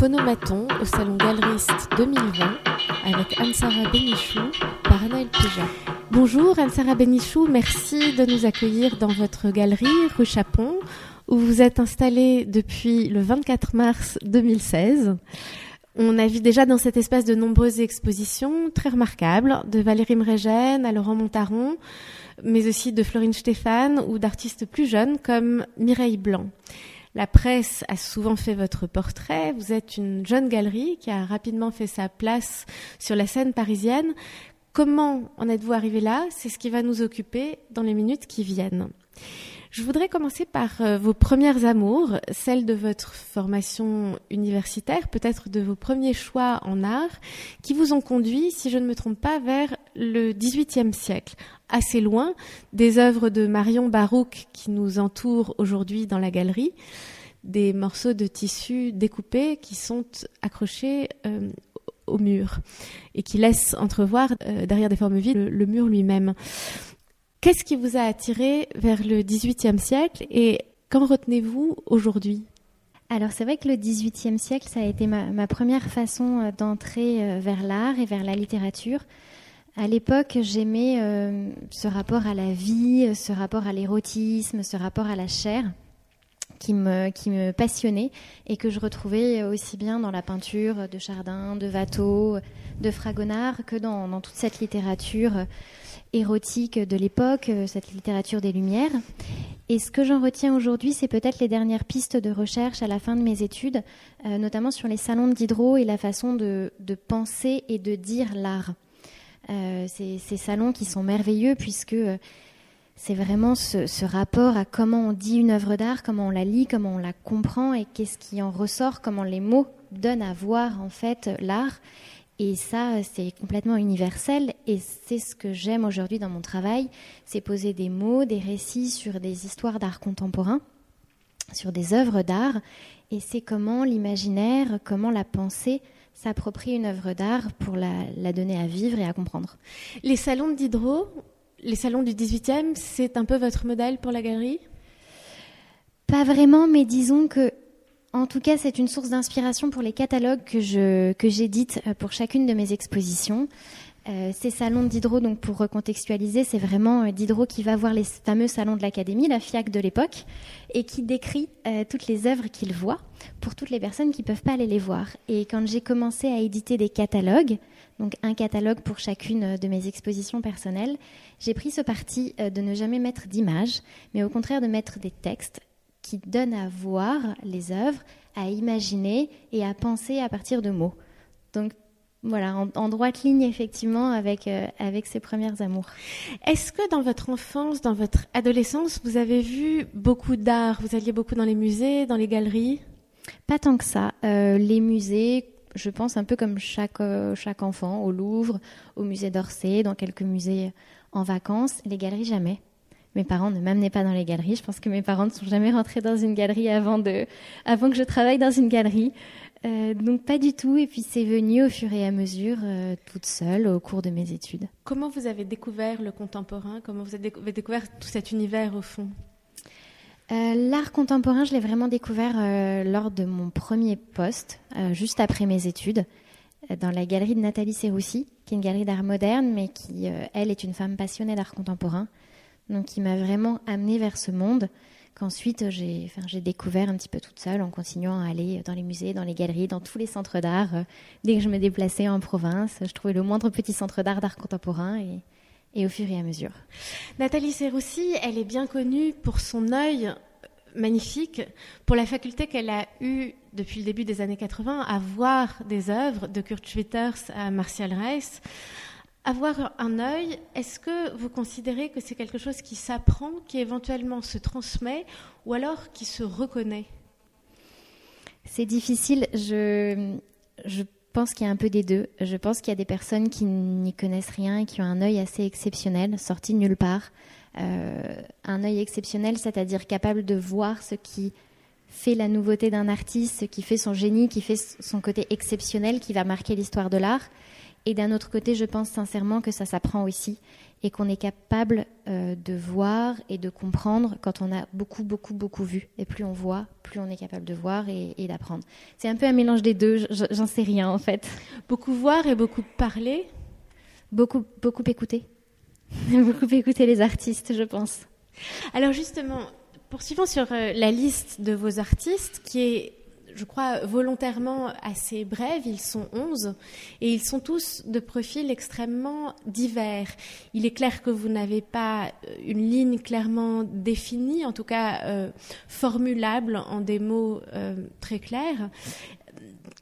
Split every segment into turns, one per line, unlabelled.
Phonomaton au Salon Galeriste 2020 avec Anne-Sara Benichou par Anaël Pija. Bonjour Anne-Sara Benichou, merci de nous accueillir dans votre galerie rue Chapon où vous êtes installée depuis le 24 mars 2016. On a vu déjà dans cet espace de nombreuses expositions très remarquables de Valérie Mrégène à Laurent Montaron, mais aussi de Florine Stéphane ou d'artistes plus jeunes comme Mireille Blanc. La presse a souvent fait votre portrait. Vous êtes une jeune galerie qui a rapidement fait sa place sur la scène parisienne. Comment en êtes-vous arrivé là? C'est ce qui va nous occuper dans les minutes qui viennent. Je voudrais commencer par euh, vos premières amours, celles de votre formation universitaire, peut-être de vos premiers choix en art, qui vous ont conduit, si je ne me trompe pas, vers le XVIIIe siècle, assez loin des œuvres de Marion Barouk qui nous entourent aujourd'hui dans la galerie, des morceaux de tissu découpés qui sont accrochés euh, au mur et qui laissent entrevoir euh, derrière des formes vides le mur lui-même. Qu'est-ce qui vous a attiré vers le XVIIIe siècle et qu'en retenez-vous aujourd'hui?
Alors c'est vrai que le XVIIIe siècle, ça a été ma, première façon euh, d'entrer euh, vers l'art et vers la littérature. À l'époque, j'aimais euh, ce rapport à la vie, ce rapport à l'érotisme, ce rapport à la chair qui me, passionnait et que je retrouvais aussi bien dans la peinture de Chardin, de Watteau, de Fragonard que dans toute cette littérature érotique de l'époque, euh, cette littérature des Lumières. Et ce que j'en retiens aujourd'hui, c'est peut-être les dernières pistes de recherche à la fin de mes études, euh, notamment sur les salons de Diderot et la façon de, penser et de dire l'art. Euh, ces, salons qui sont merveilleux puisque c'est vraiment ce, ce, rapport à comment on dit une œuvre d'art, comment on la lit, comment on la comprend et qu'est-ce qui en ressort, comment les mots donnent à voir en fait l'art et ça, c'est complètement universel. Et c'est ce que j'aime aujourd'hui dans mon travail, c'est poser des mots, des récits sur des histoires d'art contemporain, sur des œuvres d'art, et c'est comment l'imaginaire, comment la pensée s'approprie une œuvre d'art pour la, donner à vivre et à comprendre.
Les salons de Diderot, les salons du 18e, c'est un peu votre modèle pour la galerie?
Pas vraiment, mais disons que en tout cas, c'est une source d'inspiration pour les catalogues que j'édite euh, pour chacune de mes expositions. Euh, ces salons de Diderot, donc pour recontextualiser, c'est vraiment euh, Diderot qui va voir les fameux salons de l'Académie, la FIAC de l'époque, et qui décrit toutes les œuvres qu'il voit pour toutes les personnes qui ne peuvent pas aller les voir. Et quand j'ai commencé à éditer des catalogues, donc un catalogue pour chacune de mes expositions personnelles, j'ai pris ce parti de ne jamais mettre d'images, mais au contraire de mettre des textes qui donne à voir les œuvres, à imaginer et à penser à partir de mots. Donc voilà, en, droite ligne effectivement avec, euh, avec ses premières amours.
Est-ce que dans votre enfance, dans votre adolescence, vous avez vu beaucoup d'art? Vous alliez beaucoup dans les musées, dans les galeries?
Pas tant que ça. Euh, les musées, je pense un peu comme chaque, euh, chaque enfant, au Louvre, au musée d'Orsay, dans quelques musées en vacances. Les galeries, jamais. Mes parents ne m'amenaient pas dans les galeries. Je pense que mes parents ne sont jamais rentrés dans une galerie avant, de, avant que je travaille dans une galerie. Euh, donc pas du tout. Et puis c'est venu au fur et à mesure, euh, toute seule, au cours de mes études.
Comment vous avez découvert le contemporain? Comment vous avez découvert tout cet univers au fond?
Euh, L'art contemporain, je l'ai vraiment découvert lors de mon premier poste, juste après mes études, dans la galerie de Nathalie Serroussi, qui est une galerie d'art moderne, mais qui, elle, est une femme passionnée d'art contemporain donc qui m'a vraiment amenée vers ce monde qu'ensuite j'ai découvert un petit peu toute seule en continuant à aller dans les musées, dans les galeries, dans tous les centres d'art. Dès que je me déplaçais en province, je trouvais le moindre petit centre d'art d'art contemporain et, et, au fur et à mesure.
Nathalie Serroussi, elle est bien connue pour son œil magnifique, pour la faculté qu'elle a eue depuis le début des années 80 à voir des œuvres de Kurt Schwitters à Martial Reiss. Avoir un œil, est-ce que vous considérez que c'est quelque chose qui s'apprend, qui éventuellement se transmet, ou alors qui se reconnaît?
C'est difficile. Je, je pense qu'il y a un peu des deux. Je pense qu'il y a des personnes qui n'y connaissent rien et qui ont un œil assez exceptionnel, sorti de nulle part. Euh, un œil exceptionnel, c'est-à-dire capable de voir ce qui fait la nouveauté d'un artiste, ce qui fait son génie, qui fait son côté exceptionnel, qui va marquer l'histoire de l'art Et d'un autre côté, je pense sincèrement que ça s'apprend aussi et qu'on est capable euh, de voir et de comprendre quand on a beaucoup, beaucoup, beaucoup vu. Et plus on voit, plus on est capable de voir et, d'apprendre. C'est un peu un mélange des deux, j'en sais rien en fait.
Beaucoup voir et beaucoup parler
Beaucoup, beaucoup écouter. beaucoup écouter les artistes, je pense.
Alors justement, poursuivons sur euh, la liste de vos artistes qui est je crois, volontairement assez brèves. Ils sont onze et ils sont tous de profils extrêmement divers. Il est clair que vous n'avez pas euh, une ligne clairement définie, en tout cas euh, formulable en des mots euh, très clairs.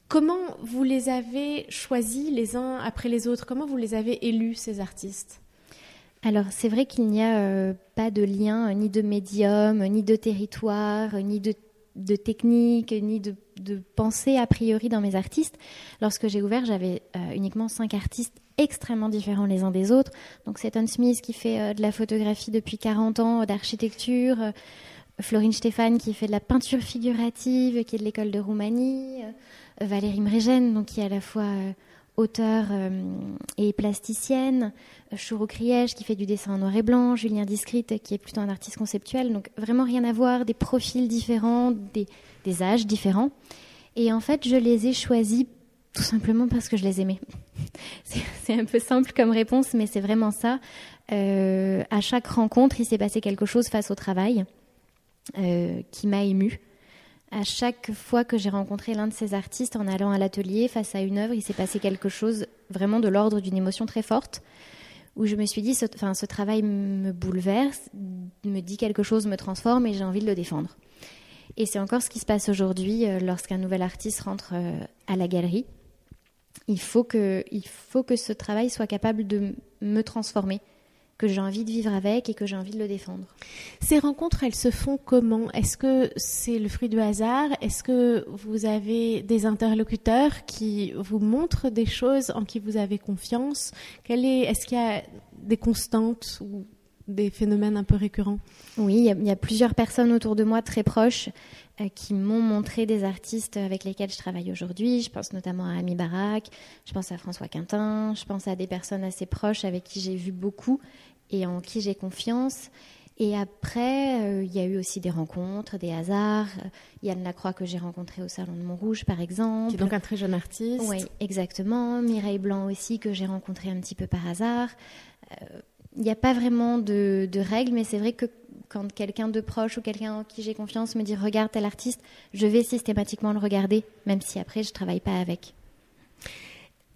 Comment vous les avez choisis les uns après les autres? Comment vous les avez élus, ces artistes?
Alors c'est vrai qu'il n'y a pas de lien, ni de médium, ni de territoire, ni de de technique ni de, pensée a priori dans mes artistes. Lorsque j'ai ouvert, j'avais euh, uniquement cinq artistes extrêmement différents les uns des autres. Donc Tom Smith qui fait euh, de la photographie depuis 40 ans, d'architecture, euh, Florine Stéphane qui fait de la peinture figurative, qui est de l'école de Roumanie, Valérie Mregen, donc qui est à la fois auteure et plasticienne, Chouro Kriège qui fait du dessin en noir et blanc, Julien Discrete qui est plutôt un artiste conceptuel, donc vraiment rien à voir, des profils différents, des, âges différents. Et en fait, je les ai choisis tout simplement parce que je les aimais. c'est un peu simple comme réponse, mais c'est vraiment ça. Euh, à chaque rencontre, il s'est passé quelque chose face au travail euh, qui m'a émue. À chaque fois que j'ai rencontré l'un de ces artistes en allant à l'atelier face à une œuvre, il s'est passé quelque chose vraiment de l'ordre d'une émotion très forte où je me suis dit, ce, enfin, ce travail me bouleverse, me dit quelque chose, me transforme et j'ai envie de le défendre. Et c'est encore ce qui se passe aujourd'hui euh, lorsqu'un nouvel artiste rentre euh, à la galerie. Il faut, que, il faut que ce travail soit capable de me transformer, que j'ai envie de vivre avec et que j'ai envie de le défendre.
Ces rencontres, elles se font comment? Est-ce que c'est le fruit du hasard? Est-ce que vous avez des interlocuteurs qui vous montrent des choses en qui vous avez confiance? Est, Est-ce qu'il y a des constantes ou des phénomènes un peu récurrents
Oui, il y, a, plusieurs personnes autour de moi très proches euh, qui m'ont montré des artistes avec lesquels je travaille aujourd'hui. Je pense notamment à Ami Barak, je pense à François Quintin, je pense à des personnes assez proches avec qui j'ai vu beaucoup et en qui j'ai confiance. Et après, euh, il y a eu aussi des rencontres, des hasards. Yann Lacroix que j'ai rencontré au Salon de Montrouge, par exemple.
Qui est donc un très jeune artiste.
Oui, exactement. Mireille Blanc aussi, que j'ai rencontré un petit peu par hasard. Euh, il n'y a pas vraiment de, règles, mais c'est vrai que quand quelqu'un de proche ou quelqu'un en qui j'ai confiance me dit regarde tel artiste, je vais systématiquement le regarder, même si après je ne travaille pas avec.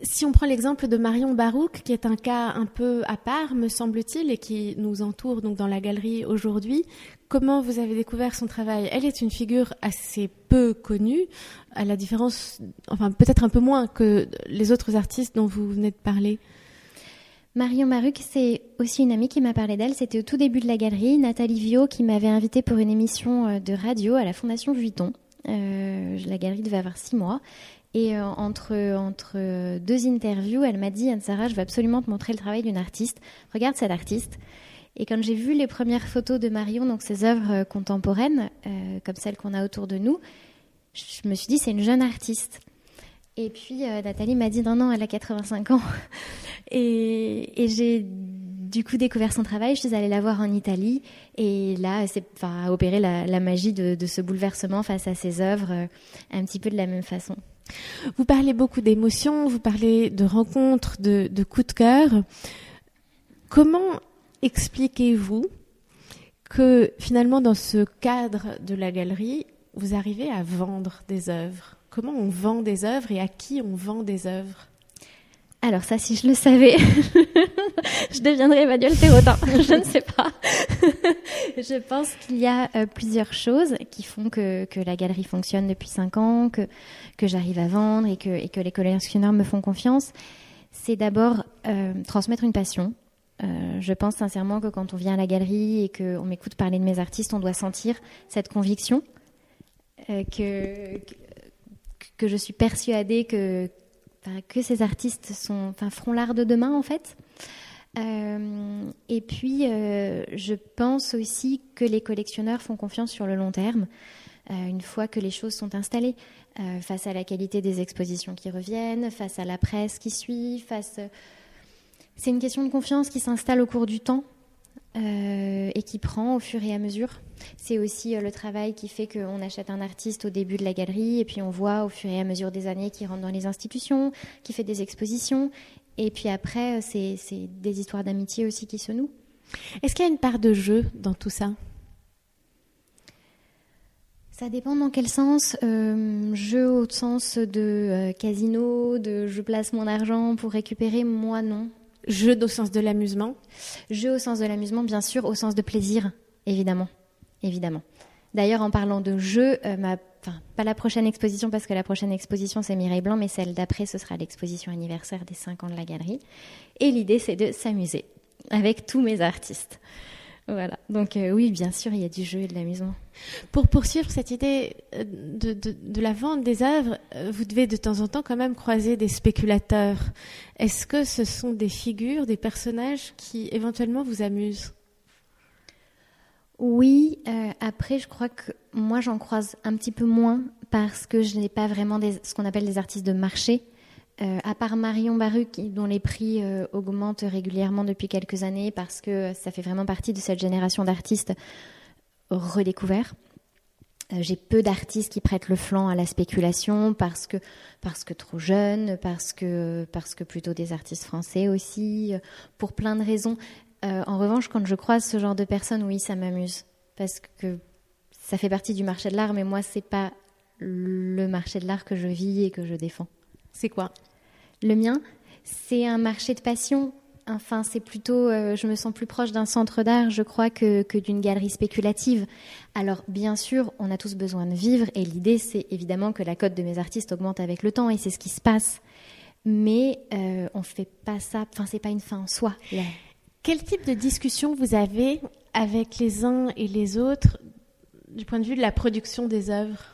Si on prend l'exemple de Marion Barouk, qui est un cas un peu à part, me semble-t-il, et qui nous entoure donc dans la galerie aujourd'hui, comment vous avez découvert son travail? Elle est une figure assez peu connue, à la différence, enfin peut-être un peu moins que les autres artistes dont vous venez de parler.
Marion Baruc, c'est aussi une amie qui m'a parlé d'elle. C'était au tout début de la galerie, Nathalie Viau, qui m'avait invitée pour une émission euh, de radio à la Fondation Vuitton. Euh, la galerie devait avoir six mois. Et euh, entre, deux interviews, elle m'a dit Anne-Sarah, je veux absolument te montrer le travail d'une artiste. Regarde cette artiste. Et quand j'ai vu les premières photos de Marion, donc ses œuvres contemporaines, comme celles qu'on a autour de nous, je me suis dit c'est une jeune artiste. Et puis Nathalie m'a dit non, non, elle a 85 ans. et, j'ai du coup découvert son travail. Je suis allée la voir en Italie. Et là, c'est enfin, opéré la, magie de, ce bouleversement face à ses œuvres, un petit peu de la même façon.
Vous parlez beaucoup d'émotions, vous parlez de rencontres, de, de coups de cœur. Comment expliquez-vous que finalement dans ce cadre de la galerie, vous arrivez à vendre des œuvres? Comment on vend des œuvres et à qui on vend des œuvres
alors ça, si je le savais, je deviendrais Emmanuel Perrotin. je ne sais pas. je pense qu'il y a euh, plusieurs choses qui font que, que, la galerie fonctionne depuis cinq ans, que, que j'arrive à vendre et que, et que les collectionneurs me font confiance. C'est d'abord euh, transmettre une passion. Euh, je pense sincèrement que quand on vient à la galerie et qu'on m'écoute parler de mes artistes, on doit sentir cette conviction que, que je suis persuadée que ces artistes sont, feront l'art de demain en fait. Euh, et puis, euh, je pense aussi que les collectionneurs font confiance sur le long terme. une fois que les choses sont installées, face à la qualité des expositions qui reviennent, face à la presse qui suit, face... C'est une question de confiance qui s'installe au cours du temps et qui prend au fur et à mesure. C'est aussi le travail qui fait qu'on achète un artiste au début de la galerie et puis on voit au fur et à mesure des années qu'il rentre dans les institutions, qui fait des expositions. Et puis après, c'est des histoires d'amitié aussi qui se nouent.
Est-ce qu'il y a une part de jeu dans tout ça?
Ça dépend dans quel sens. Euh, jeu au sens de euh, casino, de je place mon argent pour récupérer, moi non.
Jeu au sens de l'amusement
Jeu au sens de l'amusement, bien sûr, au sens de plaisir, évidemment. évidemment. D'ailleurs, en parlant de jeu, euh, pas la prochaine exposition, parce que la prochaine exposition, c'est Mireille Blanc, mais celle d'après, ce sera l'exposition anniversaire des 5 ans de la galerie. Et l'idée, c'est de s'amuser avec tous mes artistes. Voilà. Donc euh, oui, bien sûr, il y a du jeu et de l'amusement.
Pour poursuivre cette idée euh, de, la vente des œuvres, euh, vous devez de temps en temps quand même croiser des spéculateurs. Est-ce que ce sont des figures, des personnages qui éventuellement vous amusent?
Oui. après, je crois que moi, j'en croise un petit peu moins parce que je n'ai pas vraiment ce qu'on appelle des artistes de marché. Euh, à part Marion Baruch, dont les prix euh, augmentent régulièrement depuis quelques années parce que ça fait vraiment partie de cette génération d'artistes redécouverts. Euh, j'ai peu d'artistes qui prêtent le flanc à la spéculation parce que, parce que trop jeunes, parce que, parce que plutôt des artistes français aussi, pour plein de raisons. en revanche, quand je croise ce genre de personnes, oui, ça m'amuse parce que ça fait partie du marché de l'art, mais moi, c'est pas le marché de l'art que je vis et que je défends.
C'est quoi
Le mien, c'est un marché de passion. Enfin, c'est plutôt, euh, je me sens plus proche d'un centre d'art, je crois, que, d'une galerie spéculative. Alors, bien sûr, on a tous besoin de vivre, et l'idée, c'est évidemment que la cote de mes artistes augmente avec le temps, et c'est ce qui se passe. Mais euh, on fait pas ça, enfin, c'est pas une fin en soi.
Quel type de discussion vous avez avec les uns et les autres du point de vue de la production des œuvres?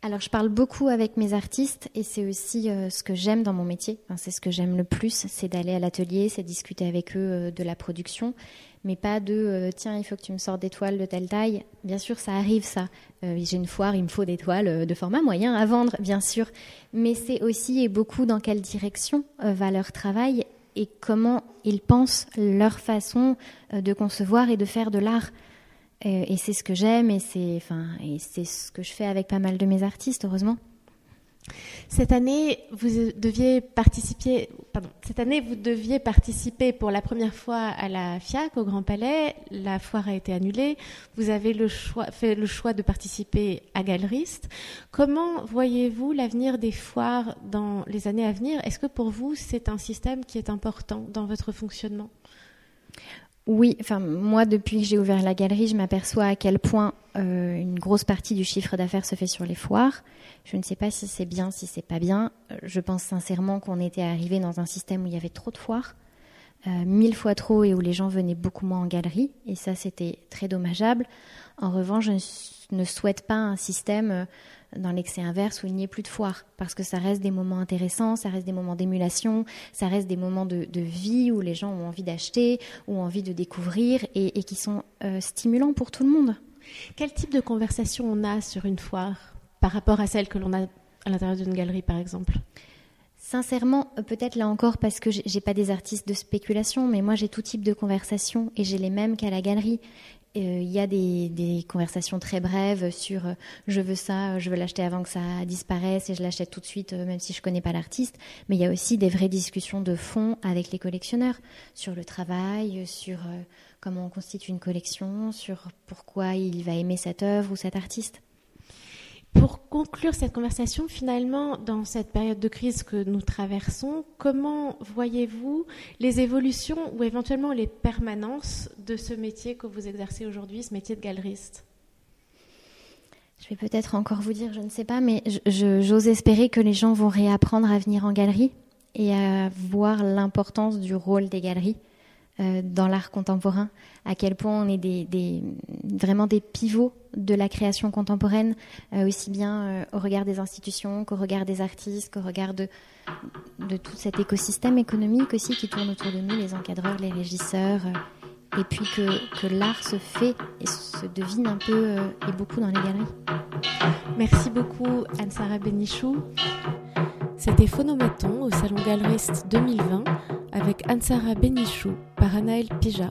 Alors, je parle beaucoup avec mes artistes et c'est aussi euh, ce que j'aime dans mon métier. c'est ce que j'aime le plus, c'est d'aller à l'atelier, c'est discuter avec eux euh, de la production, mais pas de euh, tiens, il faut que tu me sortes des toiles de telle taille. Bien sûr, ça arrive, ça. J'ai une foire, il me faut des toiles de format moyen à vendre, bien sûr. Mais c'est aussi et beaucoup dans quelle direction va leur travail et comment ils pensent leur façon de concevoir et de faire de l'art. Et, c'est ce que j'aime et c'est enfin, et c'est ce que je fais avec pas mal de mes artistes, heureusement.
Cette année, vous deviez participer. Cette année, vous deviez participer pour la première fois à la FIAC au Grand Palais. La foire a été annulée. Vous avez fait le choix de participer à Galeriste. Comment voyez-vous l'avenir des foires dans les années à venir? Est-ce que pour vous, c'est un système qui est important dans votre fonctionnement?
Oui, enfin moi depuis que j'ai ouvert la galerie, je m'aperçois à quel point euh, une grosse partie du chiffre d'affaires se fait sur les foires. Je ne sais pas si c'est bien, si c'est pas bien. Euh, je pense sincèrement qu'on était arrivé dans un système où il y avait trop de foires, euh, mille fois trop et où les gens venaient beaucoup moins en galerie. Et ça, c'était très dommageable. En revanche, je ne souhaite pas un système dans l'excès inverse où il n'y ait plus de foire, parce que ça reste des moments intéressants, ça reste des moments d'émulation, ça reste des moments de, vie où les gens ont envie d'acheter, ont envie de découvrir et, qui sont euh, stimulants pour tout le monde.
Quel type de conversation on a sur une foire par rapport à celle que l'on a à l'intérieur d'une galerie, par exemple?
Sincèrement, euh, peut-être là encore parce que j'ai pas des artistes de spéculation, mais moi j'ai tout type de conversation et j'ai les mêmes qu'à la galerie. Euh, il y a des, conversations très brèves sur euh, je veux ça, je veux l'acheter avant que ça disparaisse et je l'achète tout de suite euh, même si je connais pas l'artiste. Mais il y a aussi des vraies discussions de fond avec les collectionneurs sur le travail, sur comment on constitue une collection, sur pourquoi il va aimer cette œuvre ou cet artiste.
Pour conclure cette conversation, finalement, dans cette période de crise que nous traversons, comment voyez-vous les évolutions ou éventuellement les permanences de ce métier que vous exercez aujourd'hui, ce métier de galeriste?
Je vais peut-être encore vous dire, je ne sais pas, mais j'ose espérer que les gens vont réapprendre à venir en galerie et à voir l'importance du rôle des galeries euh, dans l'art contemporain, à quel point on est vraiment des pivots de la création contemporaine, euh, aussi bien euh, au regard des institutions qu'au regard des artistes, qu'au regard de, tout cet écosystème économique aussi qui tourne autour de nous, les encadreurs, les régisseurs et puis que, l'art se fait et se devine un peu et beaucoup dans les galeries.
Merci beaucoup Anne-Sara. C'était Phonomaton au Salon Galeriste 2020 avec Anne-Sara Benichou par Anaël Pija.